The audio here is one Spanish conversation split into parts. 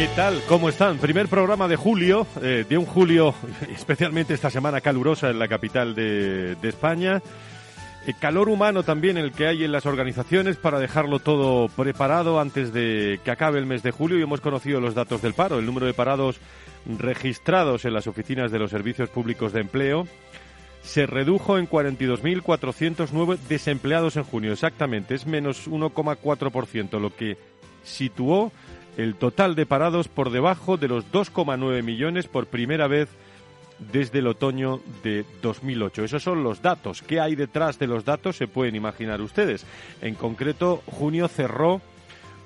¿Qué tal? ¿Cómo están? Primer programa de julio, eh, de un julio especialmente esta semana calurosa en la capital de, España. El calor humano también el que hay en las organizaciones para dejarlo todo preparado antes de que acabe el mes de julio y hemos conocido los datos del paro, el número de parados registrados en las oficinas de los servicios públicos de empleo se redujo en 42.409 desempleados en junio, exactamente, es menos 1,4%, lo que situó el total de parados por debajo de los 2,9 millones por primera vez desde el otoño de 2008. Esos son los datos. ¿Qué hay detrás de los datos? Se pueden imaginar ustedes. En concreto, junio cerró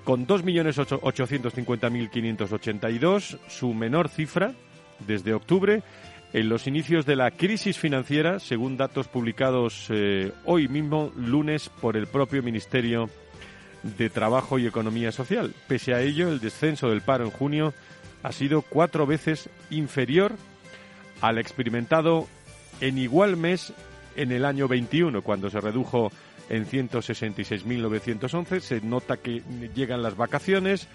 con 2.850.582, su menor cifra desde octubre, en los inicios de la crisis financiera, según datos publicados eh, hoy mismo, lunes, por el propio Ministerio de Trabajo y Economía Social. Pese a ello, el descenso del paro en junio ha sido cuatro veces inferior al experimentado en igual mes en el año 21, cuando se redujo en 166.911. Se nota que llegan las vacaciones,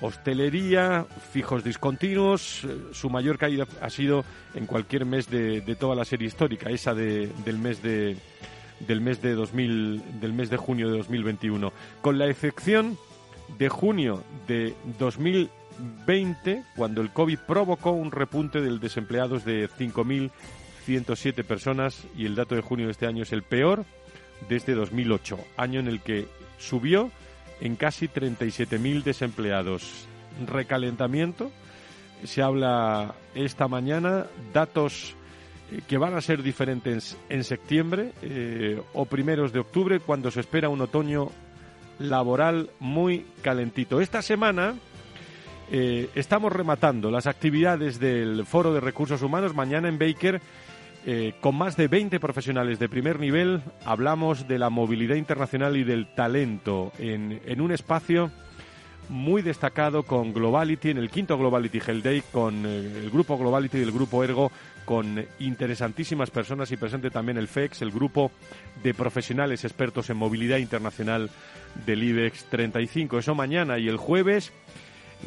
hostelería, fijos discontinuos. Su mayor caída ha sido en cualquier mes de, de toda la serie histórica, esa de, del mes de del mes de 2000, del mes de junio de 2021, con la excepción de junio de 2020, cuando el COVID provocó un repunte del desempleados de 5.107 personas y el dato de junio de este año es el peor desde 2008, año en el que subió en casi 37.000 desempleados. Recalentamiento, se habla esta mañana, datos que van a ser diferentes en septiembre eh, o primeros de octubre, cuando se espera un otoño laboral muy calentito. Esta semana eh, estamos rematando las actividades del Foro de Recursos Humanos. Mañana en Baker, eh, con más de 20 profesionales de primer nivel, hablamos de la movilidad internacional y del talento en, en un espacio muy destacado con Globality, en el quinto Globality Hell Day, con el grupo Globality y el grupo Ergo, con interesantísimas personas y presente también el FEX, el grupo de profesionales expertos en movilidad internacional del IBEX 35. Eso mañana y el jueves,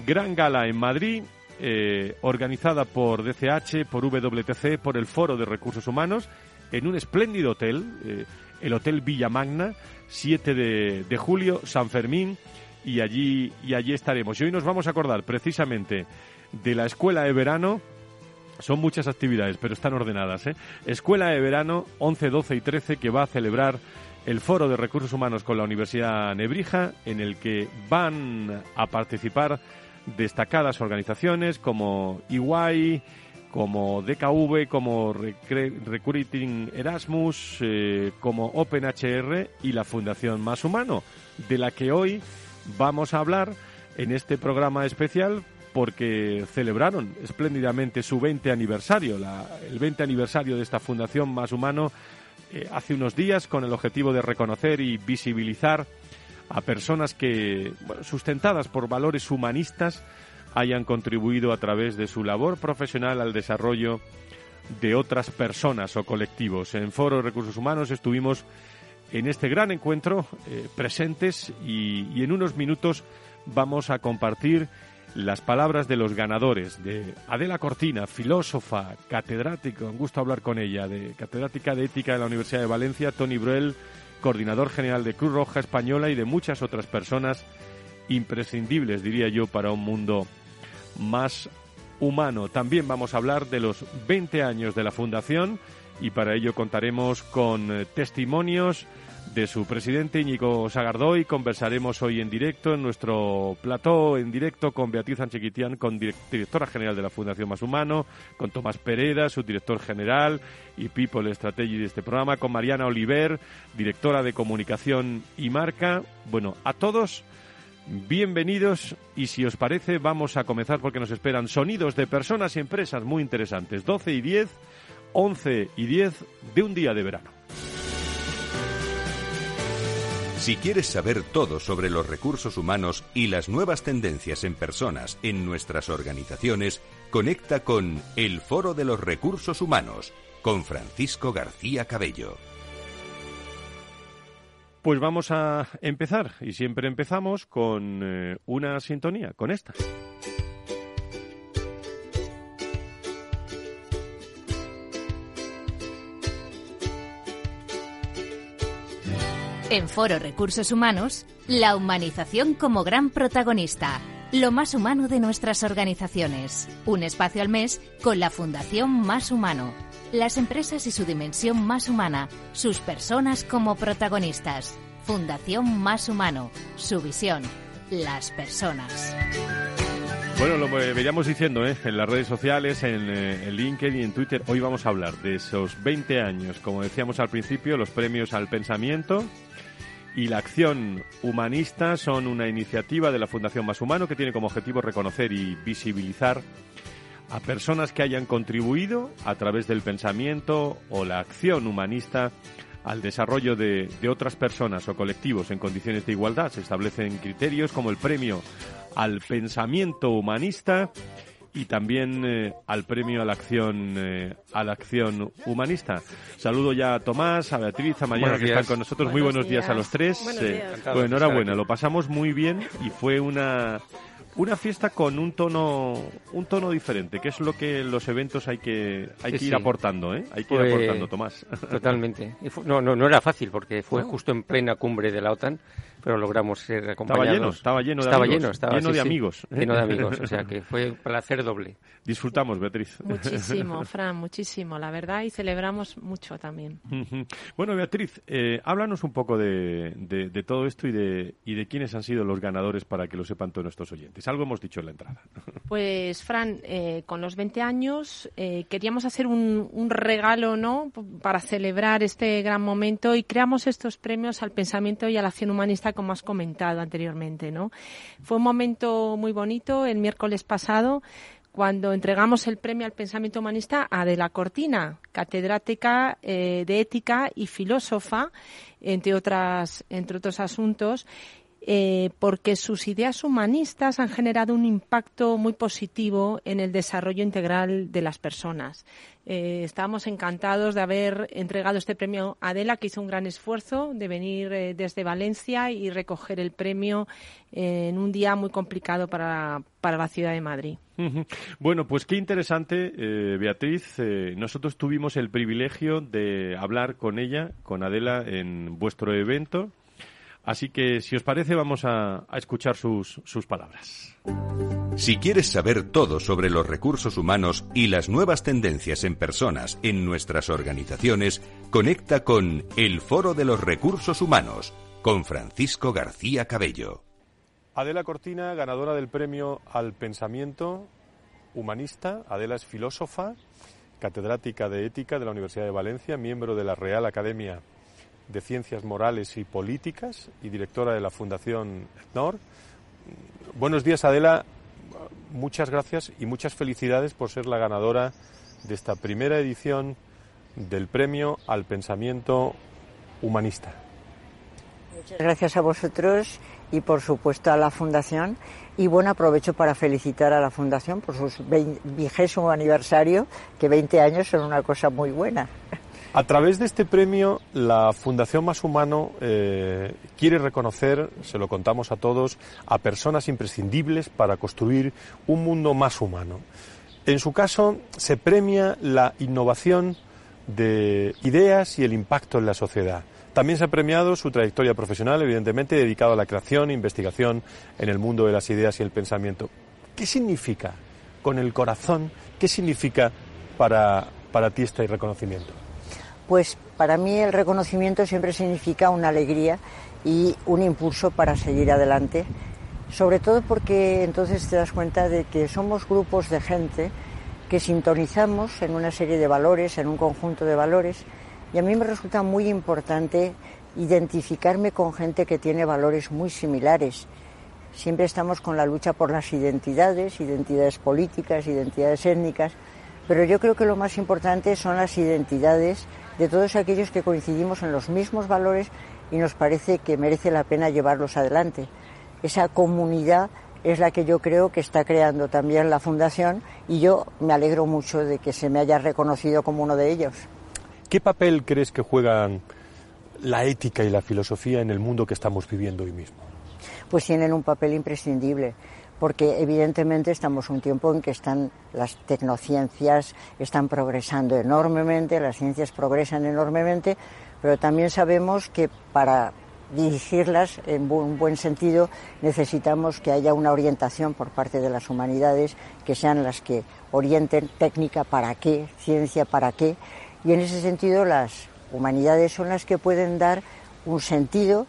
gran gala en Madrid, eh, organizada por DCH, por WTC, por el Foro de Recursos Humanos, en un espléndido hotel, eh, el Hotel Villa Magna, 7 de, de julio, San Fermín, y allí, y allí estaremos. Y hoy nos vamos a acordar precisamente de la escuela de verano son muchas actividades, pero están ordenadas. ¿eh? Escuela de Verano 11, 12 y 13 que va a celebrar el Foro de Recursos Humanos con la Universidad Nebrija, en el que van a participar destacadas organizaciones como EY, como DKV, como Recruiting Erasmus, eh, como OpenHR y la Fundación Más Humano, de la que hoy vamos a hablar en este programa especial porque celebraron espléndidamente su 20 aniversario, el 20 aniversario de esta Fundación Más Humano, eh, hace unos días con el objetivo de reconocer y visibilizar a personas que, sustentadas por valores humanistas, hayan contribuido a través de su labor profesional al desarrollo de otras personas o colectivos. En Foro de Recursos Humanos estuvimos en este gran encuentro eh, presentes y, y en unos minutos vamos a compartir las palabras de los ganadores, de Adela Cortina, filósofa, catedrática, un gusto hablar con ella, de catedrática de ética de la Universidad de Valencia, Tony Bruel, coordinador general de Cruz Roja Española y de muchas otras personas imprescindibles, diría yo, para un mundo más humano. También vamos a hablar de los 20 años de la Fundación y para ello contaremos con eh, testimonios de su presidente Íñigo Sagardoy. Conversaremos hoy en directo en nuestro plató, en directo con Beatriz Anchiquitián, con directora general de la Fundación Más Humano, con Tomás Pereda, su director general y People Strategy de este programa, con Mariana Oliver, directora de comunicación y marca. Bueno, a todos. Bienvenidos y si os parece vamos a comenzar porque nos esperan sonidos de personas y empresas muy interesantes. 12 y 10, 11 y 10 de un día de verano. Si quieres saber todo sobre los recursos humanos y las nuevas tendencias en personas en nuestras organizaciones, conecta con El Foro de los Recursos Humanos con Francisco García Cabello. Pues vamos a empezar y siempre empezamos con eh, una sintonía, con esta. En Foro Recursos Humanos, la humanización como gran protagonista. Lo más humano de nuestras organizaciones. Un espacio al mes con la Fundación Más Humano. Las empresas y su dimensión más humana. Sus personas como protagonistas. Fundación Más Humano. Su visión. Las personas. Bueno, lo veíamos diciendo ¿eh? en las redes sociales, eh, en, LinkedIn y en Twitter. Hoy vamos a hablar de esos 20 años, como decíamos al principio, los premios al pensamiento y la acción humanista son una iniciativa de la Fundación Más Humano que tiene como objetivo reconocer y visibilizar a personas que hayan contribuido a través del pensamiento o la acción humanista al desarrollo de, de, otras personas o colectivos en condiciones de igualdad. Se establecen criterios como el premio al pensamiento humanista y también eh, al premio a la acción eh, a la acción humanista. Saludo ya a Tomás, a Beatriz, a Mariana que están con nosotros. muy buenos días. a los tres. Eh, bueno, enhorabuena, lo pasamos muy bien y fue una una fiesta con un tono un tono diferente, que es lo que los eventos hay que hay que ir aportando, ¿eh? Hay que ir aportando, Tomás. Totalmente. no, no, no era fácil porque fue justo en plena cumbre de la OTAN pero logramos ser acompañados. Estaba lleno, estaba lleno de estaba amigos. lleno, de amigos. Lleno de amigos, o sea que fue un placer doble. Disfrutamos, Beatriz. Muchísimo, Fran, muchísimo, la verdad, y celebramos mucho también. bueno, Beatriz, eh, háblanos un poco de, de, todo esto y de, y de quiénes han sido los ganadores para que lo sepan todos nuestros oyentes. Algo hemos dicho en la entrada. pues, Fran, eh, con los 20 años eh, queríamos hacer un, un regalo, ¿no?, para celebrar este gran momento y creamos estos premios al pensamiento y a la acción humanista como has comentado anteriormente, ¿no? Fue un momento muy bonito el miércoles pasado cuando entregamos el premio al pensamiento humanista a De la Cortina, catedrática eh, de ética y filósofa, entre otras, entre otros asuntos, eh, porque sus ideas humanistas han generado un impacto muy positivo en el desarrollo integral de las personas. Eh, estábamos encantados de haber entregado este premio a Adela, que hizo un gran esfuerzo de venir eh, desde Valencia y recoger el premio en un día muy complicado para, para la ciudad de Madrid. Bueno, pues qué interesante, Beatriz. nosotros tuvimos el privilegio de hablar con ella, con Adela, en vuestro evento Así que, si os parece, vamos a, escuchar sus, sus palabras. Si quieres saber todo sobre los recursos humanos y las nuevas tendencias en personas en nuestras organizaciones, conecta con El Foro de los Recursos Humanos con Francisco García Cabello. Adela Cortina, ganadora del premio al pensamiento humanista. Adela es filósofa, catedrática de ética de la Universidad de Valencia, miembro de la Real Academia de Ciencias Morales y Políticas y directora de la Fundación ETNOR. Buenos días, Adela. Muchas gracias y muchas felicidades por ser la ganadora de esta primera edición del Premio al Pensamiento Humanista. Muchas gracias a vosotros y por supuesto a la Fundación. Y bueno, aprovecho para felicitar a la Fundación por su vigésimo aniversario, que 20 años son una cosa muy buena. A través de este premio, la Fundación Más Humano eh, quiere reconocer, se lo contamos a todos, a personas imprescindibles para construir un mundo más humano. En su caso, se premia la innovación de ideas y el impacto en la sociedad. También se ha premiado su trayectoria profesional, evidentemente dedicado a la creación e investigación en el mundo de las ideas y el pensamiento. ¿Qué significa con el corazón. ¿Qué significa para, para ti este reconocimiento? Pues para mí el reconocimiento siempre significa una alegría y un impulso para seguir adelante, sobre todo porque entonces te das cuenta de que somos grupos de gente que sintonizamos en una serie de valores, en un conjunto de valores, y a mí me resulta muy importante identificarme con gente que tiene valores muy similares. Siempre estamos con la lucha por las identidades, identidades políticas, identidades étnicas, pero yo creo que lo más importante son las identidades de todos aquellos que coincidimos en los mismos valores y nos parece que merece la pena llevarlos adelante. Esa comunidad es la que yo creo que está creando también la Fundación y yo me alegro mucho de que se me haya reconocido como uno de ellos. ¿Qué papel crees que juegan la ética y la filosofía en el mundo que estamos viviendo hoy mismo? Pues tienen un papel imprescindible porque evidentemente estamos un tiempo en que están las tecnociencias están progresando enormemente, las ciencias progresan enormemente, pero también sabemos que para dirigirlas en un buen sentido necesitamos que haya una orientación por parte de las humanidades que sean las que orienten técnica para qué, ciencia para qué, y en ese sentido las humanidades son las que pueden dar un sentido,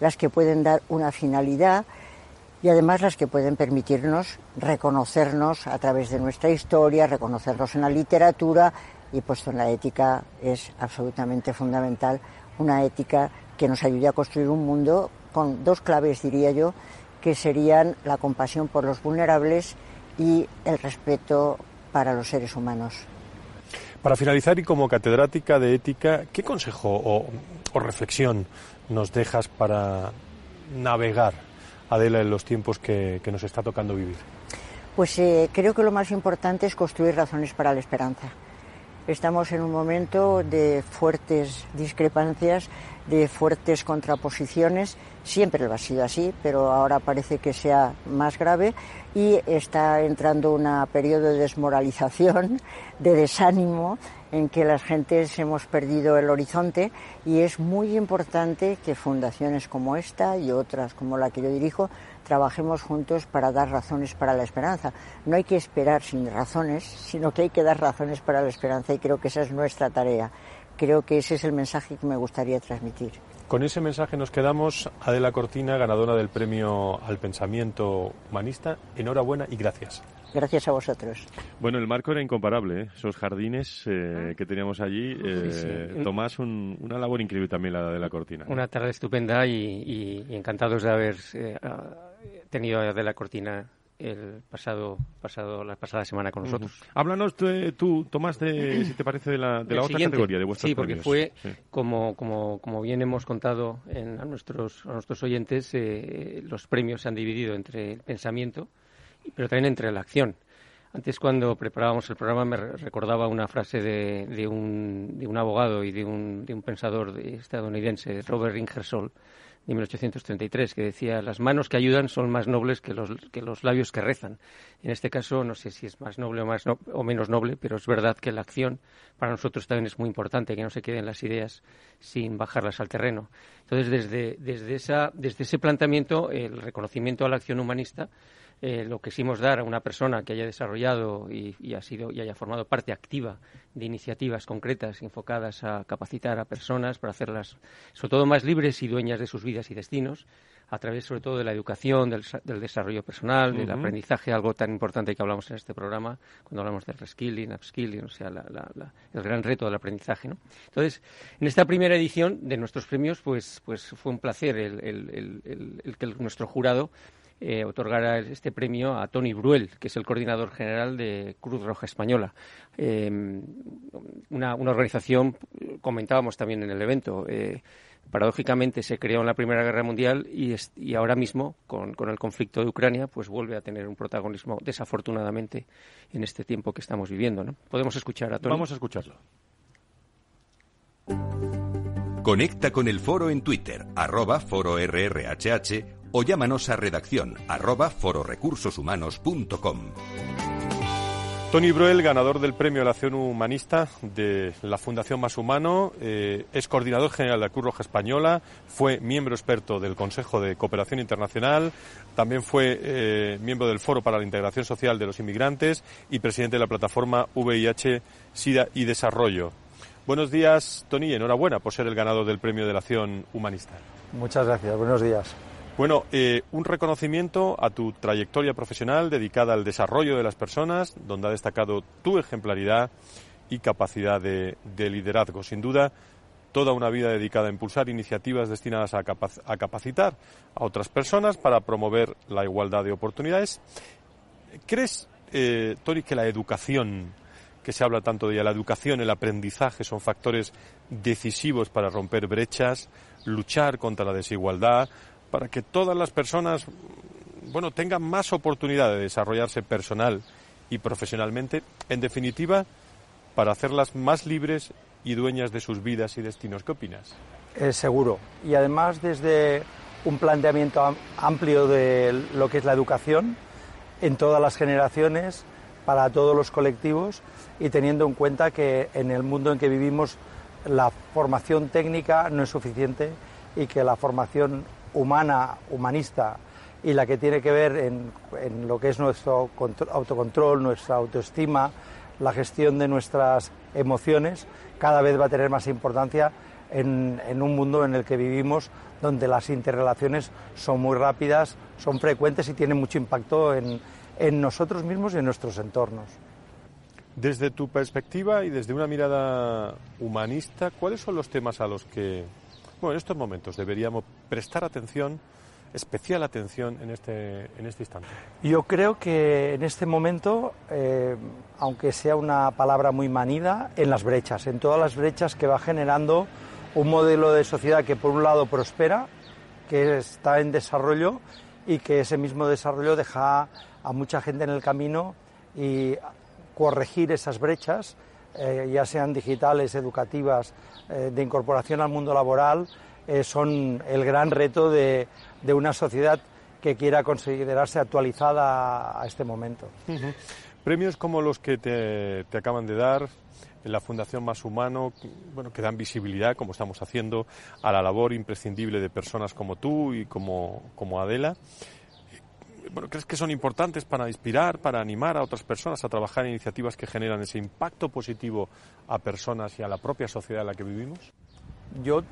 las que pueden dar una finalidad, y además las que pueden permitirnos reconocernos a través de nuestra historia, reconocernos en la literatura y puesto en la ética es absolutamente fundamental, una ética que nos ayude a construir un mundo con dos claves, diría yo, que serían la compasión por los vulnerables y el respeto para los seres humanos. Para finalizar y como catedrática de ética, ¿qué consejo o, reflexión nos dejas para navegar Adela, en los tiempos que, nos está tocando vivir? Pues eh, creo que lo más importante es construir razones para la esperanza. Estamos en un momento de fuertes discrepancias, de fuertes contraposiciones. Siempre lo ha sido así, pero ahora parece que sea más grave y está entrando un periodo de desmoralización, de desánimo, en que las gentes hemos perdido el horizonte y es muy importante que fundaciones como esta y otras como la que yo dirijo trabajemos juntos para dar razones para la esperanza. No hay que esperar sin razones, sino que hay que dar razones para la esperanza y creo que esa es nuestra tarea. Creo que ese es el mensaje que me gustaría transmitir. Con ese mensaje nos quedamos. Adela Cortina, ganadora del premio al pensamiento humanista. Enhorabuena y gracias. Gracias a vosotros. Bueno, el marco era incomparable, ¿eh? esos jardines eh, que teníamos allí. Eh, Tomás, una labor increíble también la de la cortina. Una tarde estupenda y, encantados de haber tenido a de la cortina el pasado, pasado la pasada semana con nosotros. Háblanos tú, Tomás, de, si te parece, de la, de la otra categoría de vuestros Sí, porque fue, Como, como, como bien hemos contado en, a, nuestros, a nuestros oyentes, los premios se han dividido entre el pensamiento, pero también entre la acción. Antes, cuando preparábamos el programa, me recordaba una frase de, de, un, de un, abogado y de un, de un pensador estadounidense, Robert Ingersoll, de 1833, que decía, las manos que ayudan son más nobles que los, que los labios que rezan. En este caso, no sé si es más noble o, más o menos noble, pero es verdad que la acción para nosotros también es muy importante, que no se queden las ideas sin bajarlas al terreno. Entonces, desde, desde, esa, desde ese planteamiento, el reconocimiento a la acción humanista eh, lo quisimos dar a una persona que haya desarrollado y, ha sido y haya formado parte activa de iniciativas concretas enfocadas a capacitar a personas para hacerlas sobre todo más libres y dueñas de sus vidas y destinos a través sobre todo de la educación, del, desarrollo personal, del aprendizaje, algo tan importante que hablamos en este programa cuando hablamos de reskilling, upskilling, o sea, el gran reto del aprendizaje. ¿no? Entonces, en esta primera edición de nuestros premios, pues, pues fue un placer el que nuestro jurado eh, otorgara este premio a Tony Bruel, que es el coordinador general de Cruz Roja Española. Eh, una, organización, comentábamos también en el evento, eh, paradójicamente se creó en la Primera Guerra Mundial y, y ahora mismo, con, el conflicto de Ucrania, pues vuelve a tener un protagonismo, desafortunadamente, en este tiempo que estamos viviendo. ¿no? Podemos escuchar a Tony. Vamos a escucharlo. Conecta con el foro en Twitter, arroba foro RRHH o llámanos a redacción arroba fororecursoshumanos.com. Tony Bruel, ganador del Premio a la Acción Humanista de la Fundación Más Humano, eh, es coordinador general de la Cruz Roja Española, fue miembro experto del Consejo de Cooperación Internacional, también fue eh, miembro del Foro para la Integración Social de los Inmigrantes y presidente de la plataforma VIH, SIDA y Desarrollo. Buenos días, Tony, enhorabuena por ser el ganador del Premio de la Acción Humanista. Muchas gracias, buenos días. Bueno, eh, un reconocimiento a tu trayectoria profesional dedicada al desarrollo de las personas, donde ha destacado tu ejemplaridad y capacidad de, liderazgo. Sin duda, toda una vida dedicada a impulsar iniciativas destinadas a, capacitar a otras personas para promover la igualdad de oportunidades. ¿Crees, eh, Tori, que la educación, que se habla tanto de ella, la educación, el aprendizaje son factores decisivos para romper brechas, luchar contra la desigualdad, para que todas las personas bueno, tengan más oportunidad de desarrollarse personal y profesionalmente, en definitiva, para hacerlas más libres y dueñas de sus vidas y destinos. ¿Qué opinas? Es seguro. Y además desde un planteamiento amplio de lo que es la educación en todas las generaciones, para todos los colectivos y teniendo en cuenta que en el mundo en que vivimos la formación técnica no es suficiente y que la formación humana, humanista y la que tiene que ver en, lo que es nuestro autocontrol, nuestra autoestima, la gestión de nuestras emociones, cada vez va a tener más importancia en, un mundo en el que vivimos, donde las interrelaciones son muy rápidas, son frecuentes y tienen mucho impacto en, en nosotros mismos y en nuestros entornos. Desde tu perspectiva y desde una mirada humanista, ¿cuáles son los temas a los que bueno, en estos momentos deberíamos prestar atención, especial atención en este, en este instante. Yo creo que en este momento, eh, aunque sea una palabra muy manida, en las brechas, en todas las brechas que va generando un modelo de sociedad que por un lado prospera, que está en desarrollo y que ese mismo desarrollo deja a mucha gente en el camino y corregir esas brechas eh, ya sean digitales, educativas, eh, de incorporación al mundo laboral, eh, son el gran reto de, una sociedad que quiera considerarse actualizada a, este momento. Premios como los que te, acaban de dar la Fundación Más Humano, bueno, que dan visibilidad, como estamos haciendo, a la labor imprescindible de personas como tú y como, como Adela ¿crees que son importantes para inspirar, para animar a otras personas a trabajar en iniciativas que generan ese impacto positivo a personas y a la propia sociedad en la que vivimos? Yo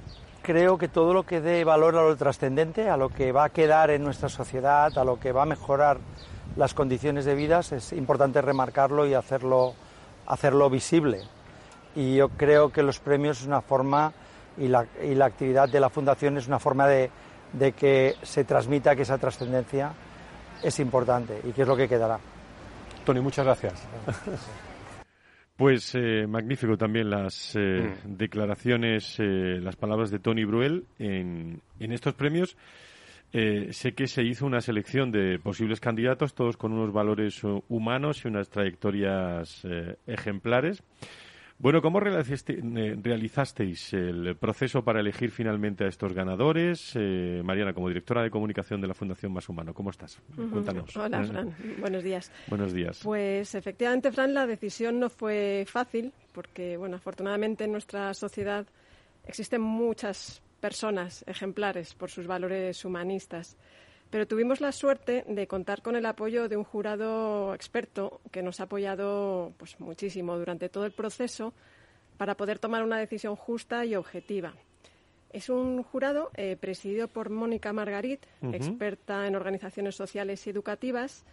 creo que todo lo que dé valor a lo trascendente, a lo que va a quedar en nuestra sociedad, a lo que va a mejorar las condiciones de vida, es importante remarcarlo y hacerlo, hacerlo visible. Y yo creo que los premios es una forma y la, actividad de la Fundación es una forma de, que se transmita esa trascendencia es importante y que es lo que quedará. Tony, muchas gracias. Pues eh, magnífico también las eh, mm. declaraciones, eh, las palabras de Tony Bruel en, en estos premios. sé que se hizo una selección de posibles candidatos, todos con unos valores humanos y unas trayectorias ejemplares. Bueno, ¿cómo eh, realizasteis el proceso para elegir finalmente a estos ganadores? Eh, Mariana, como directora de comunicación de la Fundación Más Humano, ¿cómo estás? Cuéntanos. Hola, eh, Fran. Buenos días. Buenos días. Pues efectivamente, Fran, la decisión no fue fácil porque, bueno, afortunadamente en nuestra sociedad existen muchas personas ejemplares por sus valores humanistas. Pero tuvimos la suerte de contar con el apoyo de un jurado experto que nos ha apoyado pues, muchísimo durante todo el proceso para poder tomar una decisión justa y objetiva. Es un jurado eh, presidido por Mónica Margarit, experta en organizaciones sociales y educativas,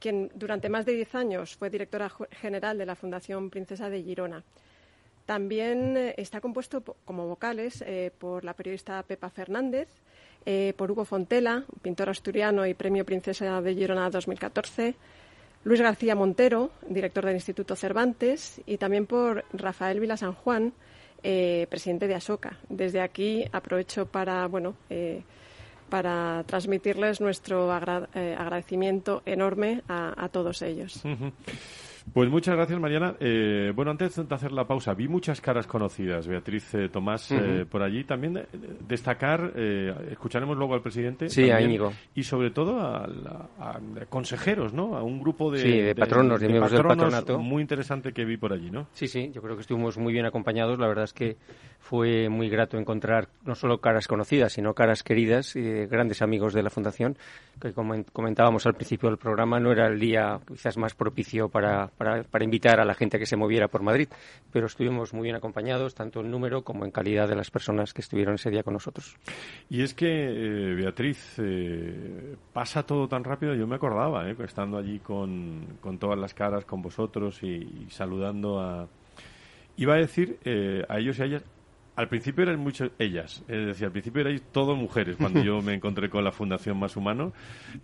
quien durante más de diez años fue directora general de la Fundación Princesa de Girona. También eh, está compuesto como vocales eh, por la periodista Pepa Fernández, eh, por Hugo Fontela, pintor asturiano y Premio Princesa de Girona 2014, Luis García Montero, director del Instituto Cervantes, y también por Rafael Vila San Juan, eh, presidente de ASOCA. Desde aquí aprovecho para, bueno, eh, para transmitirles nuestro agradecimiento enorme a, todos ellos. Pues muchas gracias, Mariana. Eh, bueno, antes de hacer la pausa, vi muchas caras conocidas, Beatriz eh, Tomás, eh, por allí. También eh, destacar, escucharemos luego al presidente. Sí, a Íñigo. Y sobre todo a, a, consejeros, ¿no? A un grupo de, sí, de, patronos, de, miembros del patronato. Muy interesante que vi por allí, ¿no? Sí, sí, yo creo que estuvimos muy bien acompañados. La verdad es que fue muy grato encontrar no solo caras conocidas, sino caras queridas y grandes amigos de la Fundación, que como comentábamos al principio del programa, no era el día quizás más propicio para para, invitar a la gente a que se moviera por Madrid, pero estuvimos muy bien acompañados, tanto en número como en calidad de las personas que estuvieron ese día con nosotros. Y es que, eh, Beatriz, eh, pasa todo tan rápido, yo me acordaba, eh, estando allí con, con, todas las caras, con vosotros y, saludando a... Iba a decir a ellos y a ellas, al principio eran muchas ellas, es decir, al principio erais todas mujeres cuando yo me encontré con la Fundación Más Humano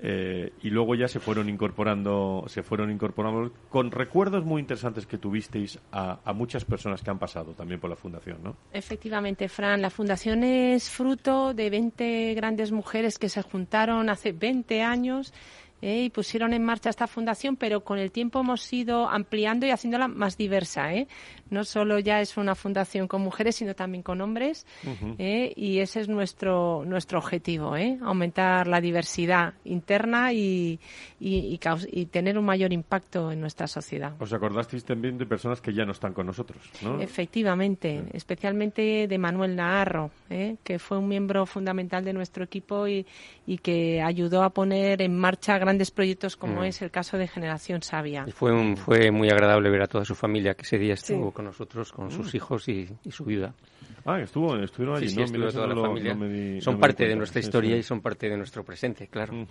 eh, y luego ya se fueron incorporando, se fueron incorporando con recuerdos muy interesantes que tuvisteis a, a, muchas personas que han pasado también por la Fundación, ¿no? Efectivamente, Fran, la Fundación es fruto de 20 grandes mujeres que se juntaron hace 20 años ¿eh? y pusieron en marcha esta fundación, pero con el tiempo hemos ido ampliando y haciéndola más diversa. ¿eh? No solo ya es una fundación con mujeres, sino también con hombres, ¿eh? y ese es nuestro, nuestro objetivo, ¿eh? aumentar la diversidad interna y, y, y, tener un mayor impacto en nuestra sociedad. ¿Os acordasteis también de personas que ya no están con nosotros? ¿no? Efectivamente, especialmente de Manuel Naharro, ¿eh? que fue un miembro fundamental de nuestro equipo y, y que ayudó a poner en marcha grandes proyectos como mm. es el caso de Generación Sabia. Y fue, un, fue muy agradable ver a toda su familia que ese día estuvo con nosotros, con sus mm. hijos y, su viuda. Ah, estuvo, estuvieron allí, sí, sí, toda la familia. son parte de nuestra historia y son parte de nuestro presente, claro.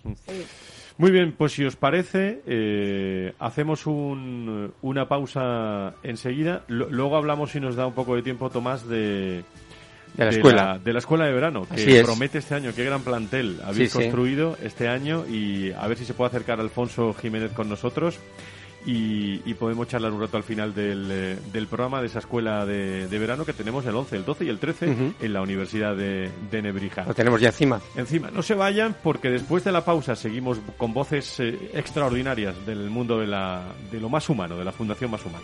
Muy bien, pues si os parece, eh, hacemos un, una pausa enseguida. luego hablamos, si nos da un poco de tiempo, Tomás, de, de la escuela. de la escuela de verano, que promete este año. Qué gran plantel habéis construido este año y a ver si se puede acercar Alfonso Jiménez con nosotros. Y, podemos charlar un rato al final del, eh, del programa de esa escuela de, verano que tenemos el 11, el 12 y el 13 en la Universidad de, de, Nebrija. Lo tenemos ya encima. Encima. No se vayan porque después de la pausa seguimos con voces eh, extraordinarias del mundo de, la, de lo más humano, de la Fundación Más Humana.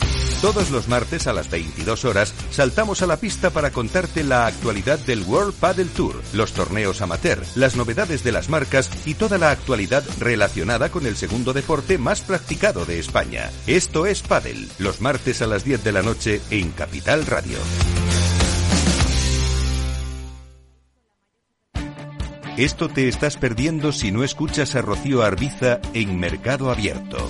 Todos los martes a las 22 horas saltamos a la pista para contarte la actualidad del World Paddle Tour, los torneos amateur, las novedades de las marcas y toda la actualidad relacionada con el segundo deporte más practicado de España. Esto es Paddle, los martes a las 10 de la noche en Capital Radio. Esto te estás perdiendo si no escuchas a Rocío Arbiza en Mercado Abierto.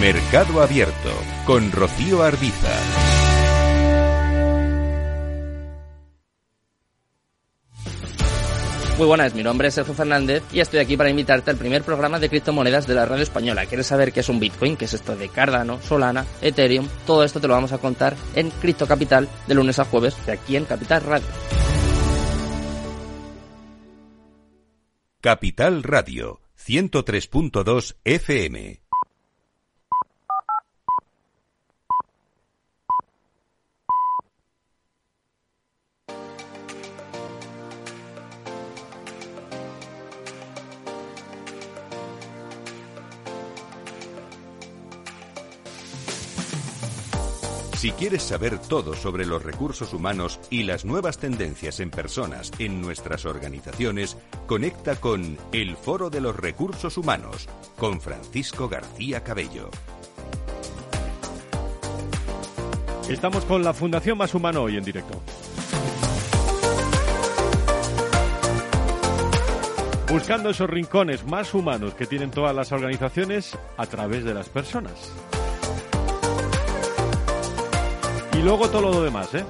Mercado Abierto con Rocío Arbiza. Muy buenas, mi nombre es Sergio Fernández y estoy aquí para invitarte al primer programa de criptomonedas de la radio española. ¿Quieres saber qué es un Bitcoin? ¿Qué es esto de Cardano, Solana, Ethereum? Todo esto te lo vamos a contar en Cripto Capital de lunes a jueves de aquí en Capital Radio. Capital Radio 103.2 FM Si quieres saber todo sobre los recursos humanos y las nuevas tendencias en personas en nuestras organizaciones, conecta con El Foro de los Recursos Humanos con Francisco García Cabello. Estamos con la Fundación Más Humano hoy en directo. Buscando esos rincones más humanos que tienen todas las organizaciones a través de las personas. Luego todo lo demás, ¿eh?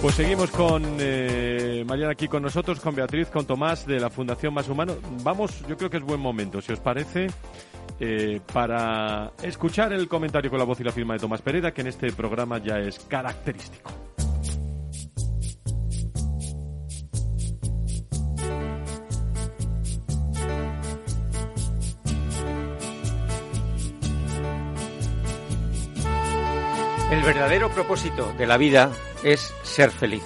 Pues seguimos con eh, aquí con nosotros, con Beatriz, con Tomás de la Fundación Más Humano. Vamos, yo creo que es buen momento, si os parece, eh, para escuchar el comentario con la voz y la firma de Tomás Pereda, que en este programa ya es característico. Verdadero propósito de la vida es ser feliz.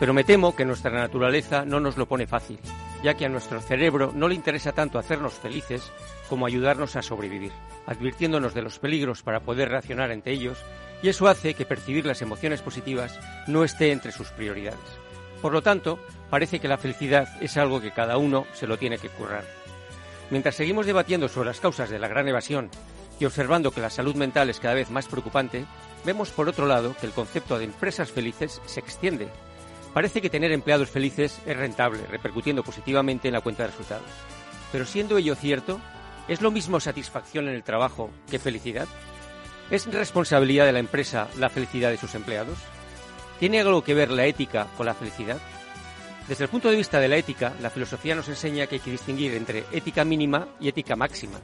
Pero me temo que nuestra naturaleza no nos lo pone fácil, ya que a nuestro cerebro no le interesa tanto hacernos felices como ayudarnos a sobrevivir, advirtiéndonos de los peligros para poder reaccionar ante ellos, y eso hace que percibir las emociones positivas no esté entre sus prioridades. Por lo tanto, parece que la felicidad es algo que cada uno se lo tiene que currar. Mientras seguimos debatiendo sobre las causas de la gran evasión y observando que la salud mental es cada vez más preocupante, vemos por otro lado que el concepto de empresas felices se extiende. Parece que tener empleados felices es rentable, repercutiendo positivamente en la cuenta de resultados. Pero siendo ello cierto, ¿es lo mismo satisfacción en el trabajo que felicidad? ¿Es responsabilidad de la empresa la felicidad de sus empleados? ¿Tiene algo que ver la ética con la felicidad? Desde el punto de vista de la ética, la filosofía nos enseña que hay que distinguir entre ética mínima y ética máxima.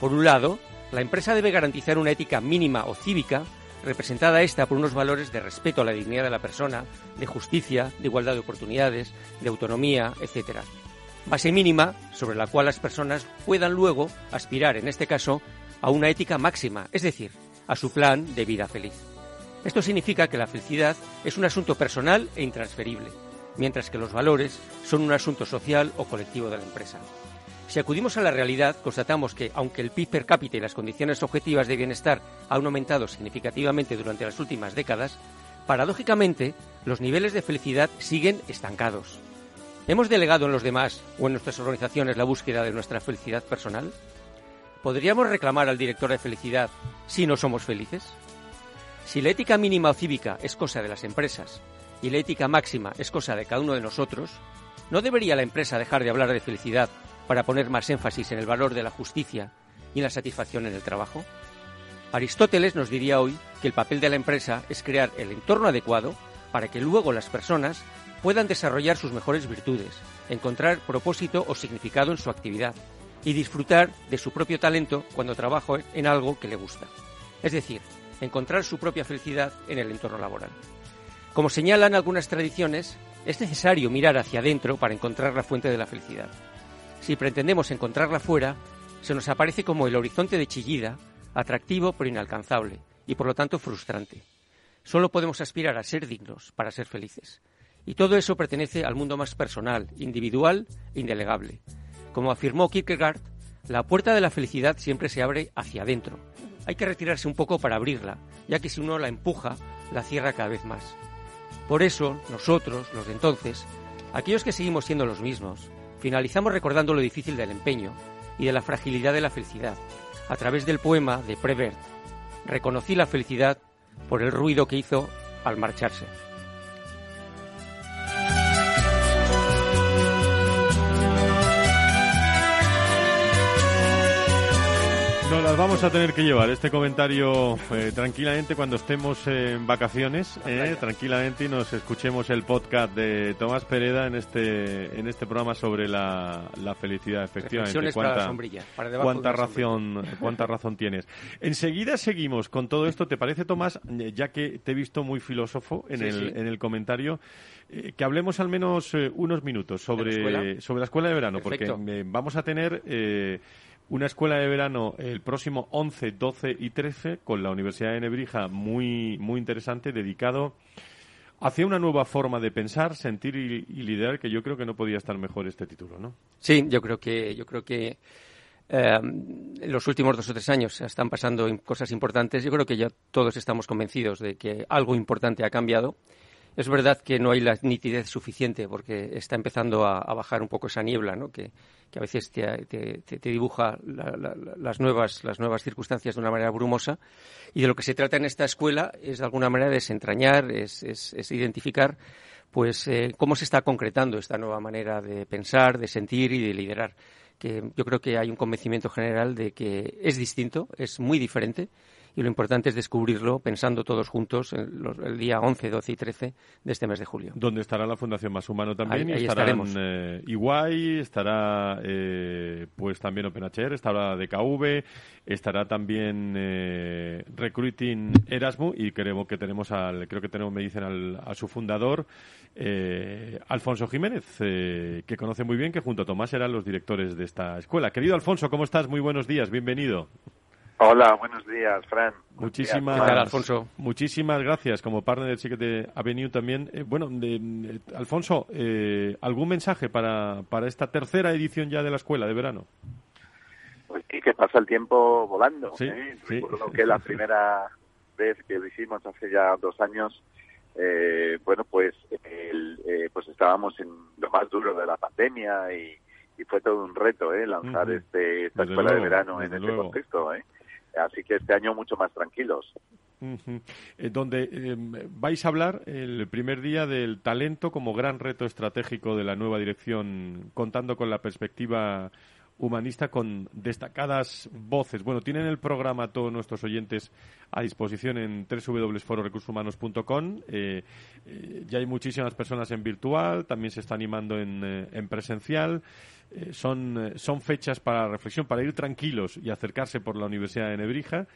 Por un lado, la empresa debe garantizar una ética mínima o cívica representada esta por unos valores de respeto a la dignidad de la persona, de justicia, de igualdad de oportunidades, de autonomía, etc. Base mínima sobre la cual las personas puedan luego aspirar, en este caso, a una ética máxima, es decir, a su plan de vida feliz. Esto significa que la felicidad es un asunto personal e intransferible, mientras que los valores son un asunto social o colectivo de la empresa. Si acudimos a la realidad, constatamos que, aunque el PIB per cápita y las condiciones objetivas de bienestar han aumentado significativamente durante las últimas décadas, paradójicamente, los niveles de felicidad siguen estancados. ¿Hemos delegado en los demás o en nuestras organizaciones la búsqueda de nuestra felicidad personal? ¿Podríamos reclamar al director de felicidad si no somos felices? Si la ética mínima o cívica es cosa de las empresas y la ética máxima es cosa de cada uno de nosotros, ¿no debería la empresa dejar de hablar de felicidad para poner más énfasis en el valor de la justicia y en la satisfacción en el trabajo? Aristóteles nos diría hoy que el papel de la empresa es crear el entorno adecuado para que luego las personas puedan desarrollar sus mejores virtudes, encontrar propósito o significado en su actividad y disfrutar de su propio talento cuando trabaja en algo que le gusta. Es decir, encontrar su propia felicidad en el entorno laboral. Como señalan algunas tradiciones, es necesario mirar hacia adentro para encontrar la fuente de la felicidad. Si pretendemos encontrarla fuera, se nos aparece como el horizonte de Chillida, atractivo pero inalcanzable, y por lo tanto frustrante. Solo podemos aspirar a ser dignos para ser felices. Y todo eso pertenece al mundo más personal, individual e indelegable. Como afirmó Kierkegaard, la puerta de la felicidad siempre se abre hacia adentro. Hay que retirarse un poco para abrirla, ya que si uno la empuja, la cierra cada vez más. Por eso, nosotros, los de entonces, aquellos que seguimos siendo los mismos, finalizamos recordando lo difícil del empeño y de la fragilidad de la felicidad, a través del poema de Prevert. Reconocí la felicidad por el ruido que hizo al marcharse. Vamos a tener que llevar este comentario eh, tranquilamente cuando estemos en vacaciones, eh, tranquilamente y nos escuchemos el podcast de Tomás Pereda en este en este programa sobre la, la felicidad, efectivamente. Cuánta, cuánta razón, cuánta razón tienes. Enseguida seguimos con todo esto. ¿Te parece, Tomás, ya que te he visto muy filósofo en, el, en el comentario, eh, que hablemos al menos unos minutos sobre, sobre la escuela de verano? Porque vamos a tener una escuela de verano el próximo 11, 12 y 13 con la Universidad de Nebrija muy, muy interesante, dedicado hacia una nueva forma de pensar, sentir y, liderar, que yo creo que no podía estar mejor este título, ¿no? Sí, yo creo que, yo creo que eh, los últimos dos o tres años están pasando cosas importantes. Yo creo que ya todos estamos convencidos de que algo importante ha cambiado es verdad que no hay la nitidez suficiente porque está empezando a, bajar un poco esa niebla, ¿no? que, a veces te, dibuja las, nuevas, las nuevas circunstancias de una manera brumosa. Y de lo que se trata en esta escuela es de alguna manera desentrañar, es, es, identificar pues eh, cómo se está concretando esta nueva manera de pensar, de sentir y de liderar. Que yo creo que hay un convencimiento general de que es distinto, es muy diferente y lo importante es descubrirlo pensando todos juntos el, día 11, 12 y 13 de este mes de julio. Donde estará la Fundación Más Humano también ahí, y estaremos. eh, Iguay, estará eh, pues también OpenHR, estará DKV, estará también eh, Recruiting Erasmus y creo que tenemos al, creo que tenemos, me dicen, al, a su fundador, eh, Alfonso Jiménez, eh, que conoce muy bien, que junto a Tomás eran los directores de esta escuela. Querido Alfonso, ¿cómo estás? Muy buenos días, bienvenido. Hola, buenos días, Fran. Muchísimas, Alfonso? muchísimas gracias. Como partner de Avenue también. Eh, bueno, de, Alfonso, eh, ¿algún mensaje para, para esta tercera edición ya de la escuela de verano? Pues sí, que pasa el tiempo volando. Sí, ¿eh? sí. Recuerdo que la primera vez que lo hicimos hace ya dos años, eh, bueno, pues, pues estábamos en lo más duro de la pandemia y, fue todo un reto ¿eh? lanzar este, esta escuela de verano en este contexto. ¿eh? Así que este año mucho más tranquilos. Eh, donde eh, vais a hablar el primer día del talento como gran reto estratégico de la nueva dirección, contando con la perspectiva humanista con destacadas voces. Bueno, tienen el programa todos nuestros oyentes a disposición en www.fororecursoshumanos.com. Eh, eh, ya hay muchísimas personas en virtual, también se está animando en, en presencial. Eh, son, eh, son fechas para reflexión, para ir tranquilos y acercarse por la Universidad de Nebrija,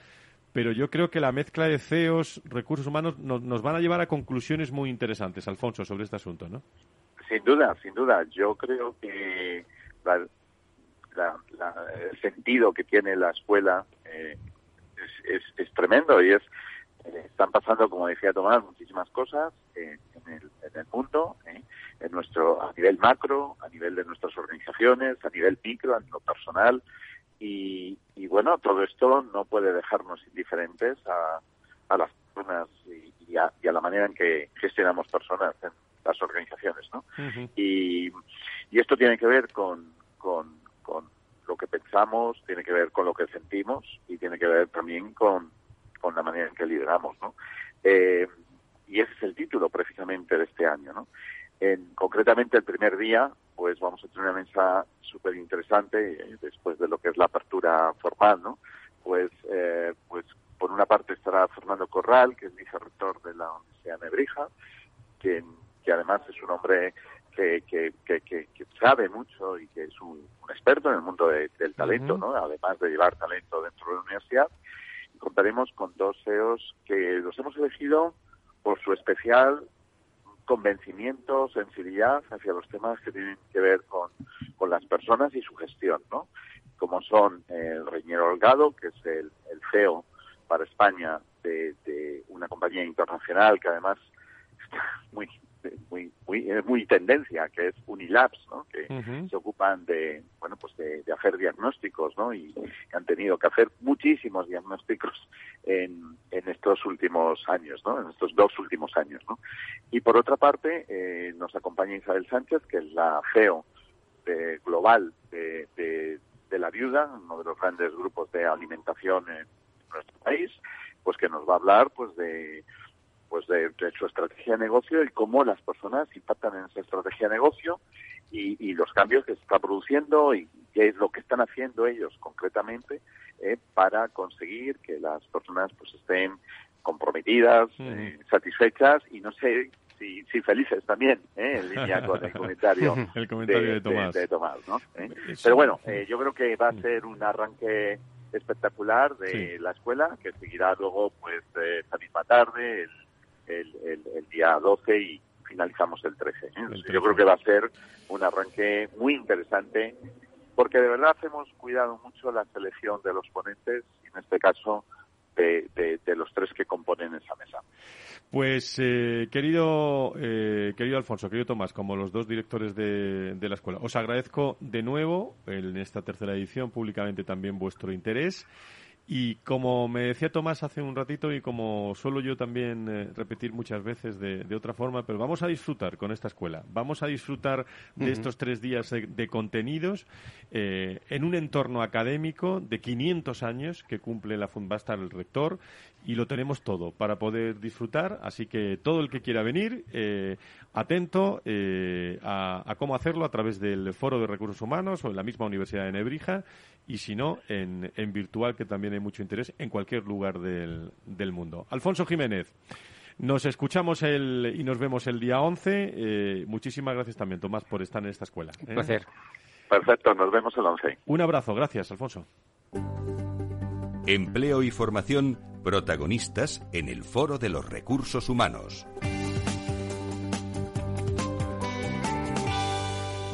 pero yo creo que la mezcla de CEOs, recursos humanos, nos, van a llevar a conclusiones muy interesantes, Alfonso, sobre este asunto, ¿no? Sin duda, sin duda. Yo creo que el sentido que tiene la escuela eh, es, es, tremendo y es están pasando, como decía Tomás, muchísimas cosas en, el, en, el, mundo, ¿eh? Nuestro, a nivel macro, a nivel de nuestras organizaciones, a nivel micro, a nivel personal. Y, y bueno, todo esto no puede dejarnos indiferentes a, a las personas y, a, y, a, la manera en que gestionamos personas en las organizaciones. ¿no? y, y esto tiene que ver con, con, con lo que pensamos, tiene que ver con lo que sentimos y tiene que ver también con con la manera en que lideramos, ¿no? Eh, y ese es el título precisamente de este año, ¿no? En, concretamente el primer día, pues vamos a tener una mesa súper interesante eh, después de lo que es la apertura formal, ¿no? Pues, eh, pues por una parte estará Fernando Corral, que es vicerrector de la Universidad de Nebrija, que, que además es un hombre que, que, que, que, sabe mucho y que es un, experto en el mundo del talento, ¿no? Además de llevar talento dentro de la universidad contaremos con dos CEOs que los hemos elegido por su especial convencimiento, sensibilidad hacia los temas que tienen que ver con, con las personas y su gestión, ¿no? Como son el Reñero Holgado, que es el, el CEO para España de, de, una compañía internacional que además está muy muy muy muy tendencia que es Unilabs ¿no? que se ocupan de bueno pues de, hacer diagnósticos no y han tenido que hacer muchísimos diagnósticos en, en estos últimos años no en estos dos últimos años no y por otra parte eh, nos acompaña Isabel Sánchez que es la CEO de, global de, de, de la viuda uno de los grandes grupos de alimentación en nuestro país pues que nos va a hablar pues de pues de, su estrategia de negocio y cómo las personas impactan en esa estrategia de negocio y, los cambios que se está produciendo y qué es lo que están haciendo ellos concretamente eh, para conseguir que las personas pues estén comprometidas, eh, satisfechas y no sé si, si felices también, ¿eh? en línea con el comentario, el comentario de, Tomás. de, Tomás ¿no? Pero bueno, yo creo que va a ser un arranque espectacular de la escuela que seguirá luego pues esta misma tarde, el, el, el, día 12 y finalizamos el 13. Yo creo que va a ser un arranque muy interesante porque de verdad hemos cuidado mucho la selección de los ponentes y en este caso de, de, los tres que componen esa mesa. Pues eh, querido eh, querido Alfonso, querido Tomás, como los dos directores de, de la escuela, os agradezco de nuevo en esta tercera edición públicamente también vuestro interés y como me decía Tomás hace un ratito y como suelo yo también eh, repetir muchas veces de, otra forma, pero vamos a disfrutar con esta escuela, vamos a disfrutar de estos tres días de, contenidos eh, en un entorno académico de 500 años que cumple la Fundbastar el rector y lo tenemos todo para poder disfrutar, así que todo el que quiera venir, eh, atento a, a, cómo hacerlo a través del Foro de Recursos Humanos o en la misma Universidad de Nebrija y si no, en, en virtual, que también hay mucho interés en cualquier lugar del, del mundo. Alfonso Jiménez. Nos escuchamos el, y nos vemos el día 11. Eh, muchísimas gracias también, Tomás, por estar en esta escuela. Un ¿eh? placer. Perfecto, nos vemos el 11. Un abrazo, gracias, Alfonso. Empleo y formación protagonistas en el Foro de los Recursos Humanos.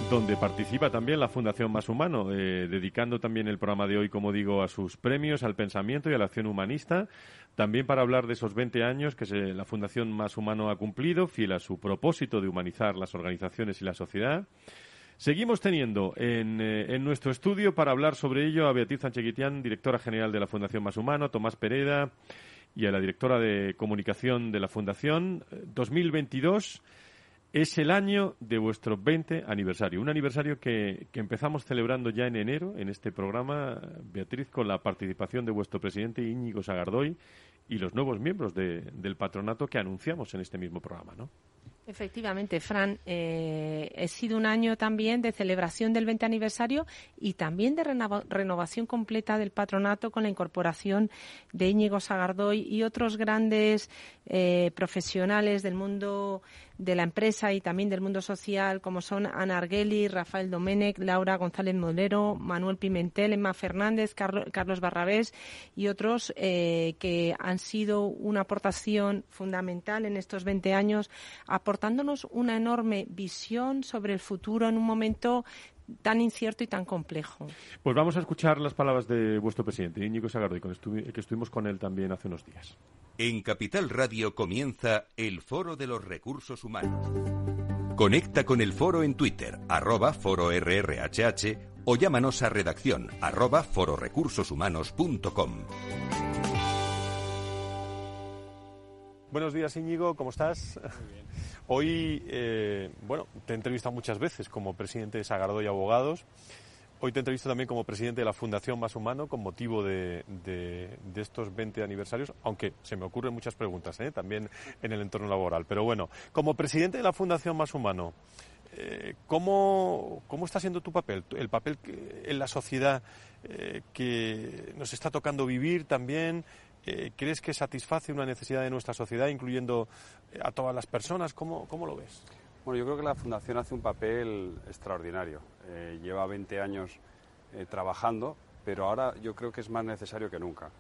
donde participa también la Fundación Más Humano, eh, dedicando también el programa de hoy, como digo, a sus premios, al pensamiento y a la acción humanista, también para hablar de esos 20 años que la Fundación Más Humano ha cumplido, fiel a su propósito de humanizar las organizaciones y la sociedad. Seguimos teniendo en, eh, en nuestro estudio para hablar sobre ello a Beatriz Sancheguitián, directora general de la Fundación Más Humano, Tomás Pereda y a la directora de comunicación de la Fundación. 2022 es el año de vuestro 20 aniversario, un aniversario que, empezamos celebrando ya en enero en este programa, Beatriz, con la participación de vuestro presidente Íñigo Sagardoy y los nuevos miembros del patronato que anunciamos en este mismo programa, ¿no? Efectivamente, Fran, eh, ha sido un año también de celebración del 20 aniversario y también de renovación completa del patronato con la incorporación de Íñigo Sagardoy y otros grandes eh, profesionales del mundo de la empresa y también del mundo social, como son Ana Argueli, Rafael Domenech, Laura González Molero, Manuel Pimentel, Emma Fernández, Carlos Barrabés y otros eh, que han sido una aportación fundamental en estos 20 años, aportándonos una enorme visión sobre el futuro en un momento tan incierto y tan complejo. Pues vamos a escuchar las palabras de vuestro presidente, Íñigo Sagardoy, que estuvimos con él también hace unos días. En Capital Radio comienza el Foro de los Recursos Humanos. Conecta con el foro en Twitter, arroba foro RRHH, o llámanos a redacción, arroba fororecursoshumanos.com. Buenos días, Íñigo, ¿cómo estás? Muy bien. Hoy, eh, bueno, te he entrevistado muchas veces como presidente de Sagardoy Abogados. Hoy te entrevisto también como presidente de la Fundación Más Humano con motivo de, estos 20 aniversarios, aunque se me ocurren muchas preguntas ¿eh? también en el entorno laboral. Pero bueno, como presidente de la Fundación Más Humano, eh, ¿cómo, está siendo tu papel? El papel en la sociedad que nos está tocando vivir también, ¿crees que satisface una necesidad de nuestra sociedad, incluyendo eh, a todas las personas? ¿Cómo, ¿Cómo, lo ves? Bueno, yo creo que la Fundación hace un papel extraordinario. Eh, lleva 20 años trabajando, pero ahora yo creo que es más necesario que nunca.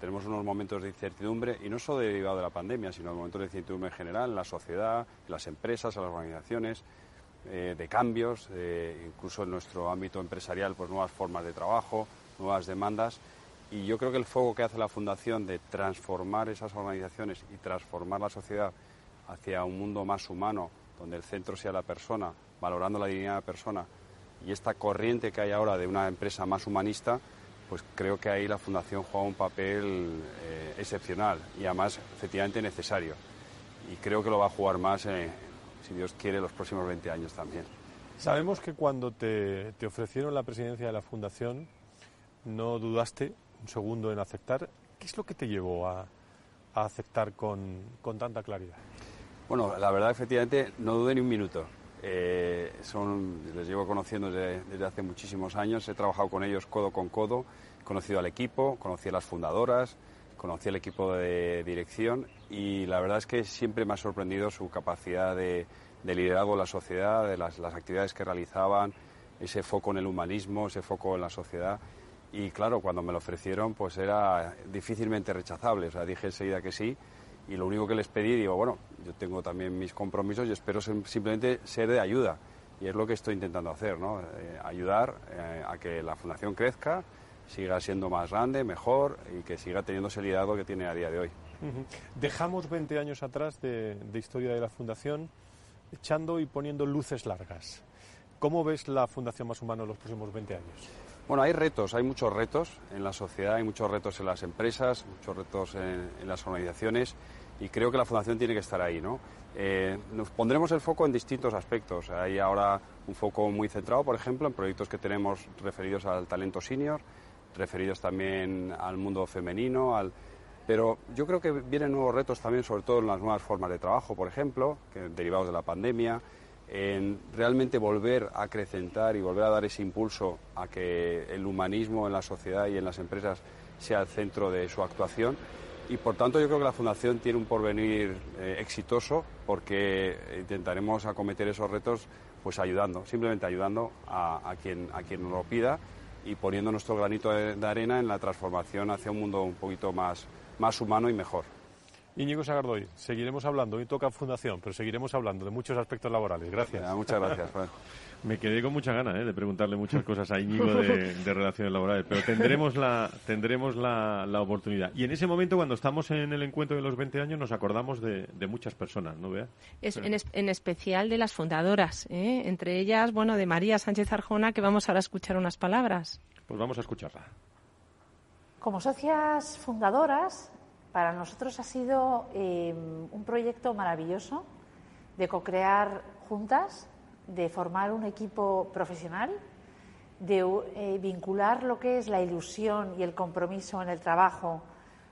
tenemos unos momentos de incertidumbre, y no solo derivado de la pandemia, sino momentos de incertidumbre en general, en la sociedad, en las empresas, en las organizaciones, de cambios, incluso en nuestro ámbito empresarial, pues nuevas formas de trabajo, nuevas demandas. Y yo creo que el foco que hace la Fundación de transformar esas organizaciones y transformar la sociedad hacia un mundo más humano, donde el centro sea la persona, valorando la dignidad de la persona, y esta corriente que hay ahora de una empresa más humanista, pues creo que ahí la Fundación juega un papel eh, excepcional y además efectivamente necesario. Y creo que lo va a jugar más, eh, si Dios quiere, los próximos 20 años también. Sabemos que cuando te, te ofrecieron la presidencia de la Fundación, no dudaste un segundo en aceptar. ¿Qué es lo que te llevó a, aceptar con, tanta claridad? Bueno, la verdad, efectivamente, no dudé ni un minuto. Eh, son, les llevo conociendo desde, hace muchísimos años, he trabajado con ellos codo con codo, conocido al equipo, conocí a las fundadoras, conocí al equipo de dirección y la verdad es que siempre me ha sorprendido su capacidad de, liderazgo en la sociedad, de las, actividades que realizaban, ese foco en el humanismo, ese foco en la sociedad. Y claro, cuando me lo ofrecieron, pues era difícilmente rechazable. O sea, dije enseguida que sí. Y lo único que les pedí, digo, bueno, yo tengo también mis compromisos y espero simplemente ser de ayuda. Y es lo que estoy intentando hacer, ¿no? Eh, ayudar eh, a que la fundación crezca, siga siendo más grande, mejor y que siga teniendo ese liderazgo que tiene a día de hoy. Dejamos 20 años atrás de, historia de la Fundación, echando y poniendo luces largas. ¿Cómo ves la Fundación Más Humano en los próximos 20 años? Bueno, hay retos, hay muchos retos en la sociedad, hay muchos retos en las empresas, muchos retos en, las organizaciones y creo que la Fundación tiene que estar ahí, ¿no? Eh, nos pondremos el foco en distintos aspectos. Hay ahora un foco muy centrado, por ejemplo, en proyectos que tenemos referidos al talento senior, referidos también al mundo femenino, al, pero yo creo que vienen nuevos retos también, sobre todo en las nuevas formas de trabajo, por ejemplo, derivados de la pandemia, en realmente volver a acrecentar y volver a dar ese impulso a que el humanismo en la sociedad y en las empresas sea el centro de su actuación. Y por tanto yo creo que la Fundación tiene un porvenir eh, exitoso porque intentaremos acometer esos retos pues ayudando, simplemente ayudando a, quien, a quien nos lo pida y poniendo nuestro granito de arena en la transformación hacia un mundo un poquito más, más humano y mejor. Íñigo Sagardoy, seguiremos hablando, hoy toca Fundación, pero seguiremos hablando de muchos aspectos laborales. Gracias. muchas gracias. Me quedé con mucha ganas ¿eh? de preguntarle muchas cosas a Íñigo de, relaciones laborales, pero tendremos la tendremos la, oportunidad. Y en ese momento, cuando estamos en el encuentro de los 20 años, nos acordamos de, muchas personas, ¿no, vea? Es, en, especial de las fundadoras, ¿eh? entre ellas, bueno, de María Sánchez Arjona, que vamos ahora a escuchar unas palabras. Pues vamos a escucharla. Como socias fundadoras, para nosotros ha sido eh, un proyecto maravilloso de co-crear juntas, de formar un equipo profesional, de eh, vincular lo que es la ilusión y el compromiso en el trabajo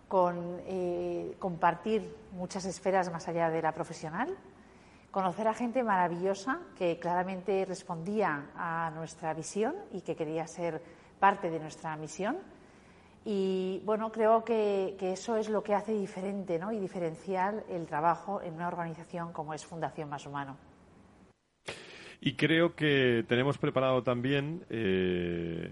con eh, compartir muchas esferas más allá de la profesional, conocer a gente maravillosa que claramente respondía a nuestra visión y que quería ser parte de nuestra misión y bueno, creo que, eso es lo que hace diferente ¿no? y diferencial el trabajo en una organización como es Fundación Más Humano. Y creo que tenemos preparado también, eh,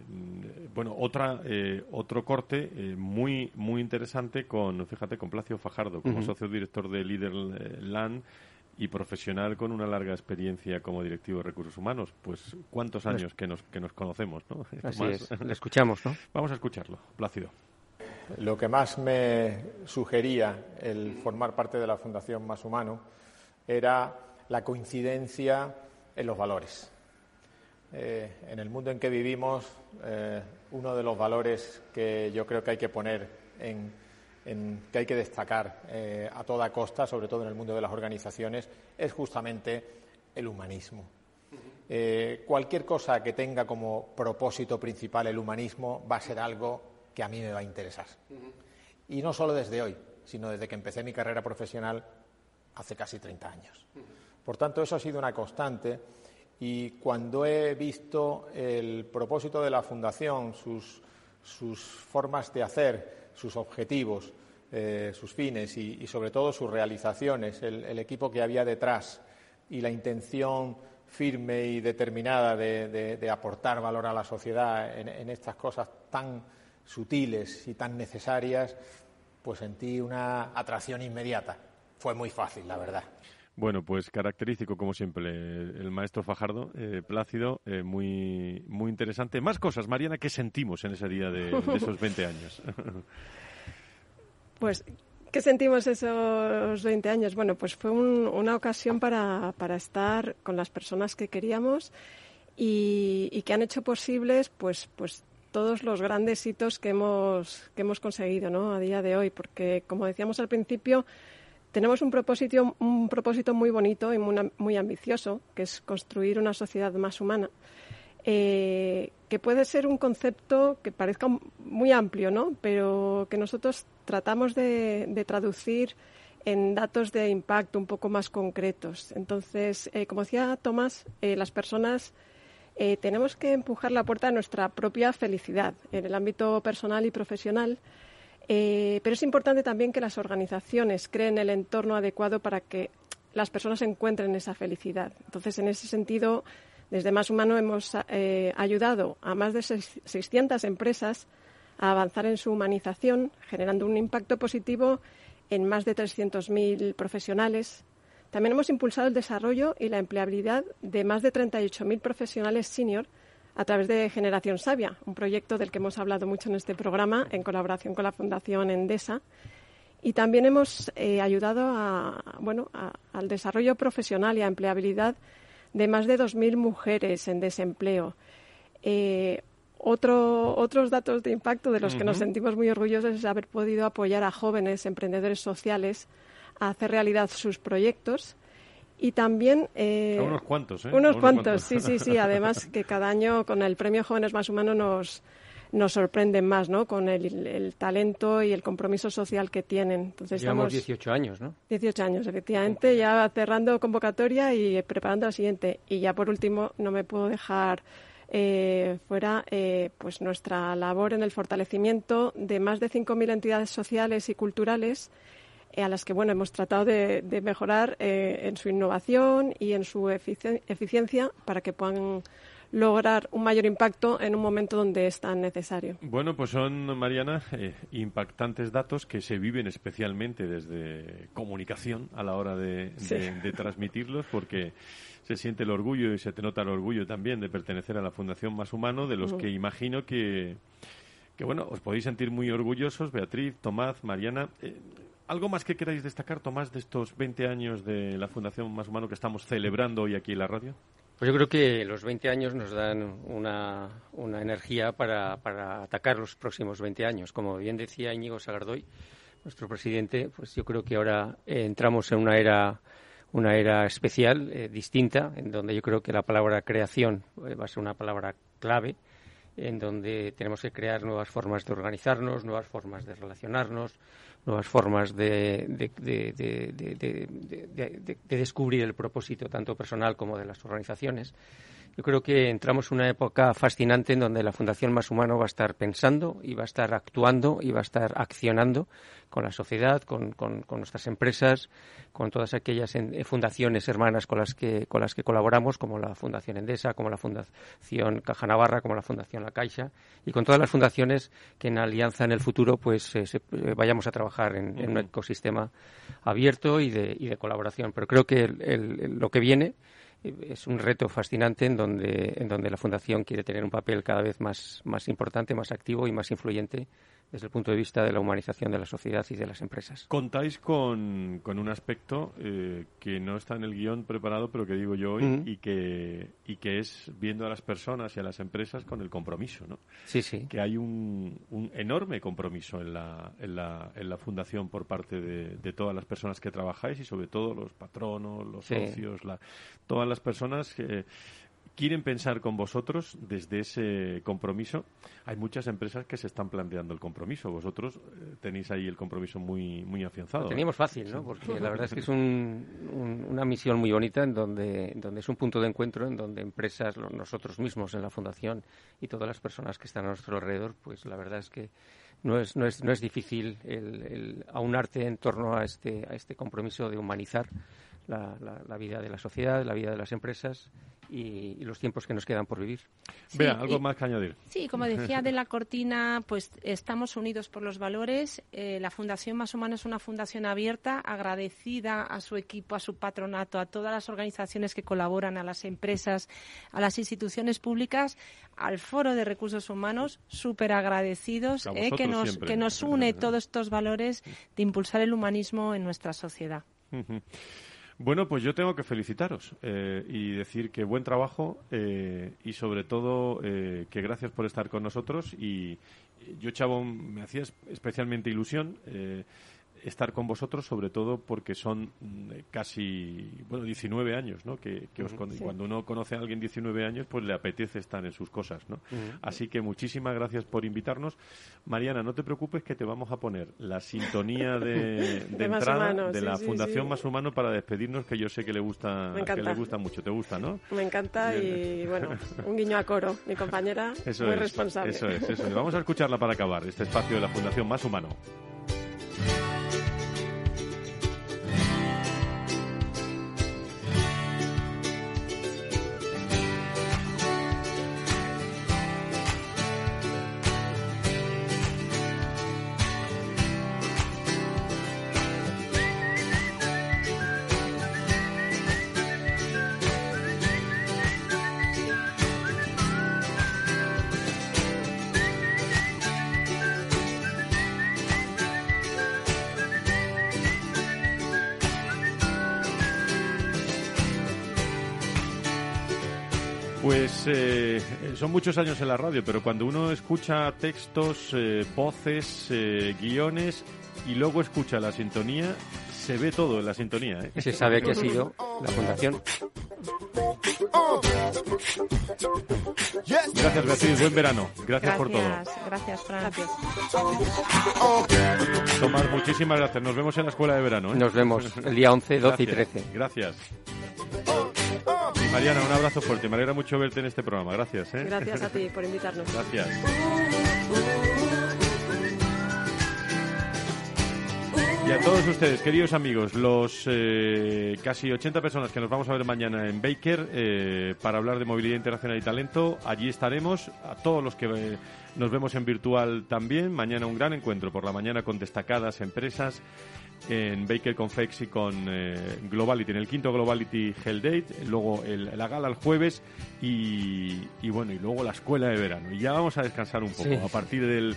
bueno, otra, eh, otro corte eh, muy, muy interesante con, fíjate, con Placio Fajardo, como socio director de Leader Land y profesional con una larga experiencia como directivo de recursos humanos. Pues cuántos años que nos, que nos conocemos, ¿no? Así es. Le escuchamos, ¿no? Vamos a escucharlo, Plácido. Lo que más me sugería el formar parte de la Fundación Más Humano era la coincidencia en los valores. Eh, en el mundo en que vivimos, eh, uno de los valores que yo creo que hay que poner en que hay que destacar eh, a toda costa, sobre todo en el mundo de las organizaciones, es justamente el humanismo. Eh, cualquier cosa que tenga como propósito principal el humanismo va a ser algo que a mí me va a interesar. Y no solo desde hoy, sino desde que empecé mi carrera profesional hace casi 30 años. Por tanto, eso ha sido una constante y cuando he visto el propósito de la Fundación, sus, sus formas de hacer, sus objetivos, eh, sus fines y, sobre todo sus realizaciones, el, equipo que había detrás y la intención firme y determinada de, aportar valor a la sociedad en, estas cosas tan sutiles y tan necesarias, pues sentí una atracción inmediata. Fue muy fácil, la verdad. Bueno, pues característico, como siempre, el maestro Fajardo, eh, plácido, eh, muy, muy interesante. Más cosas, Mariana, ¿qué sentimos en ese día de, esos 20 años? pues, ¿qué sentimos esos 20 años? Bueno, pues fue una ocasión para, para, estar con las personas que queríamos y, y, que han hecho posibles, pues, pues todos los grandes hitos que hemos, que hemos conseguido ¿no? a día de hoy, porque, como decíamos al principio, tenemos un propósito, un propósito muy bonito y muy, ambicioso, que es construir una sociedad más humana. Eh, que puede ser un concepto que parezca muy amplio, ¿no? Pero que nosotros tratamos de, traducir en datos de impacto un poco más concretos. Entonces, eh, como decía Tomás, eh, las personas tenemos que empujar la puerta a nuestra propia felicidad en el ámbito personal y profesional. Eh, pero es importante también que las organizaciones creen el entorno adecuado para que las personas encuentren esa felicidad. Entonces, en ese sentido, desde Más Humano hemos eh, ayudado a más de 600 empresas a avanzar en su humanización, generando un impacto positivo en más de 300.000 profesionales. También hemos impulsado el desarrollo y la empleabilidad de más de 38.000 profesionales senior a través de Generación Sabia, un proyecto del que hemos hablado mucho en este programa en colaboración con la Fundación Endesa. Y también hemos eh, ayudado a, bueno, al desarrollo profesional y a empleabilidad de más de 2.000 mujeres en desempleo. Eh, otro, otros datos de impacto de los que nos sentimos muy orgullosos es haber podido apoyar a jóvenes emprendedores sociales a hacer realidad sus proyectos y también... Eh, unos cuantos, ¿eh? Unos, cuantos, sí, sí, sí. Además que cada año con el Premio Jóvenes Más Humanos nos, nos sorprenden más, ¿no? Con el, talento y el compromiso social que tienen. Entonces, Llevamos 18 años, ¿no? 18 años, efectivamente, ya cerrando convocatoria y preparando la siguiente. Y ya por último, no me puedo dejar eh, fuera eh, pues nuestra labor en el fortalecimiento de más de 5.000 entidades sociales y culturales a las que bueno hemos tratado de, mejorar en su innovación y en su eficiencia para que puedan lograr un mayor impacto en un momento donde es tan necesario. Bueno, pues son, Mariana, impactantes datos que se viven especialmente desde comunicación a la hora de transmitirlos, porque se siente el orgullo y se te nota el orgullo también de pertenecer a la Fundación Más Humano, de los que imagino que, que, bueno, os podéis sentir muy orgullosos, Beatriz, Tomás, Mariana. Eh, ¿Algo más que queráis destacar, Tomás, de estos 20 años de la Fundación Más Humano que estamos celebrando hoy aquí en la radio? Pues yo creo que los 20 años nos dan una, una energía para, atacar los próximos 20 años. Como bien decía Íñigo Sagardoy, nuestro presidente, pues yo creo que ahora entramos en una era una era especial, eh, distinta, en donde yo creo que la palabra creación eh, va a ser una palabra clave, en donde tenemos que crear nuevas formas de organizarnos, nuevas formas de relacionarnos, nuevas formas de, de, descubrir el propósito tanto personal como de las organizaciones. Yo creo que entramos en una época fascinante en donde la Fundación Más Humano va a estar pensando y va a estar actuando y va a estar accionando con la sociedad, con, nuestras empresas, con todas aquellas eh, fundaciones hermanas con las, que, con las que colaboramos, como la Fundación Endesa, como la Fundación Caja Navarra, como la Fundación La Caixa, y con todas las fundaciones que en alianza en el futuro pues eh, eh, vayamos a trabajar en, un ecosistema abierto y de, y de colaboración. Pero creo que lo que viene es un reto fascinante en donde, en donde la Fundación quiere tener un papel cada vez más, más importante, más activo y más influyente desde el punto de vista de la humanización de la sociedad y de las empresas. Contáis con, con un aspecto eh, que no está en el guion preparado, pero que digo yo hoy, y, que, y que es viendo a las personas y a las empresas con el compromiso, ¿no? Sí, sí. Que hay un, un enorme compromiso en la, en, la, en la fundación por parte de, de, todas las personas que trabajáis y sobre todo los patronos, los socios, la, todas las personas que quieren pensar con vosotros desde ese compromiso. Hay muchas empresas que se están planteando el compromiso. Vosotros eh, tenéis ahí el compromiso muy, muy afianzado. Lo teníamos fácil, ¿no? Porque la verdad es que es una misión muy bonita en donde, donde es un punto de encuentro en donde empresas, nosotros mismos en la Fundación y todas las personas que están a nuestro alrededor, pues la verdad es que no es, no es, no es difícil el, el aunarte en torno a este, a este compromiso de humanizar la, la, vida de la sociedad, la vida de las empresas y, los tiempos que nos quedan por vivir. Vea, algo más que añadir. Sí, como decía de la cortina, pues estamos unidos por los valores. Eh, la Fundación Más Humano es una fundación abierta, agradecida a su equipo, a su patronato, a todas las organizaciones que colaboran, a las empresas, a las instituciones públicas, al Foro de Recursos Humanos, súper agradecidos, eh, que, nos, que nos une todos estos valores de impulsar el humanismo en nuestra sociedad. Bueno, pues yo tengo que felicitaros eh, y decir que buen trabajo eh, y sobre todo eh, que gracias por estar con nosotros y yo, Chavo, me hacía especialmente ilusión estar con vosotros, sobre todo porque son mm, casi, bueno, 19 años, ¿no? Que, cuando uno conoce a alguien 19 años, pues le apetece estar en sus cosas, ¿no? Así que muchísimas gracias por invitarnos. Mariana, no te preocupes que te vamos a poner la sintonía de, entrada de la Fundación Más Humano para despedirnos, que yo sé que le gusta, que le gusta mucho. ¿Te gusta, no? Me encanta y, bueno, un guiño a coro. Mi compañera, muy responsable. Eso es, eso es. Vamos a escucharla para acabar, este espacio de la Fundación Más Humano. Pues eh, son muchos años en la radio, pero cuando uno escucha textos, eh, voces, eh, guiones y luego escucha la sintonía, se ve todo en la sintonía. ¿eh? Se sabe que ha sido la fundación. Gracias, Beatriz. Buen verano. Gracias, por todo. Gracias, Fran. Gracias. Tomás, muchísimas gracias. Nos vemos en la escuela de verano. Nos vemos el día 11, 12 y 13. Gracias. Mariana, un abrazo fuerte. Me alegra mucho verte en este programa. Gracias. ¿eh? Gracias a ti por invitarnos. Gracias. Y a todos ustedes, queridos amigos, los eh, casi 80 personas que nos vamos a ver mañana en Baker eh, para hablar de movilidad internacional y talento, allí estaremos. A todos los que eh, nos vemos en virtual también, mañana un gran encuentro por la mañana con destacadas empresas en Baker Confex y con Globality, en el quinto Globality Hell Date, luego la gala el jueves y, bueno, y luego la escuela de verano. Y ya vamos a descansar un poco a partir del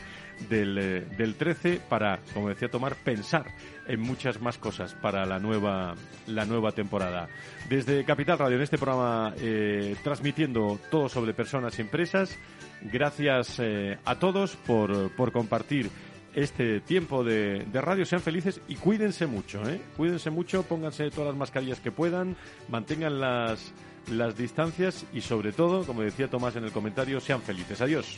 del, eh, del 13 para, como decía Tomar, pensar en muchas más cosas para la nueva, la nueva temporada. Desde Capital Radio, en este programa, eh, transmitiendo todo sobre personas y empresas, gracias eh, a todos por, por compartir este tiempo de, de, radio. Sean felices y cuídense mucho, ¿eh? Cuídense mucho, pónganse todas las mascarillas que puedan, mantengan las las distancias y sobre todo, como decía Tomás en el comentario, sean felices. Adiós.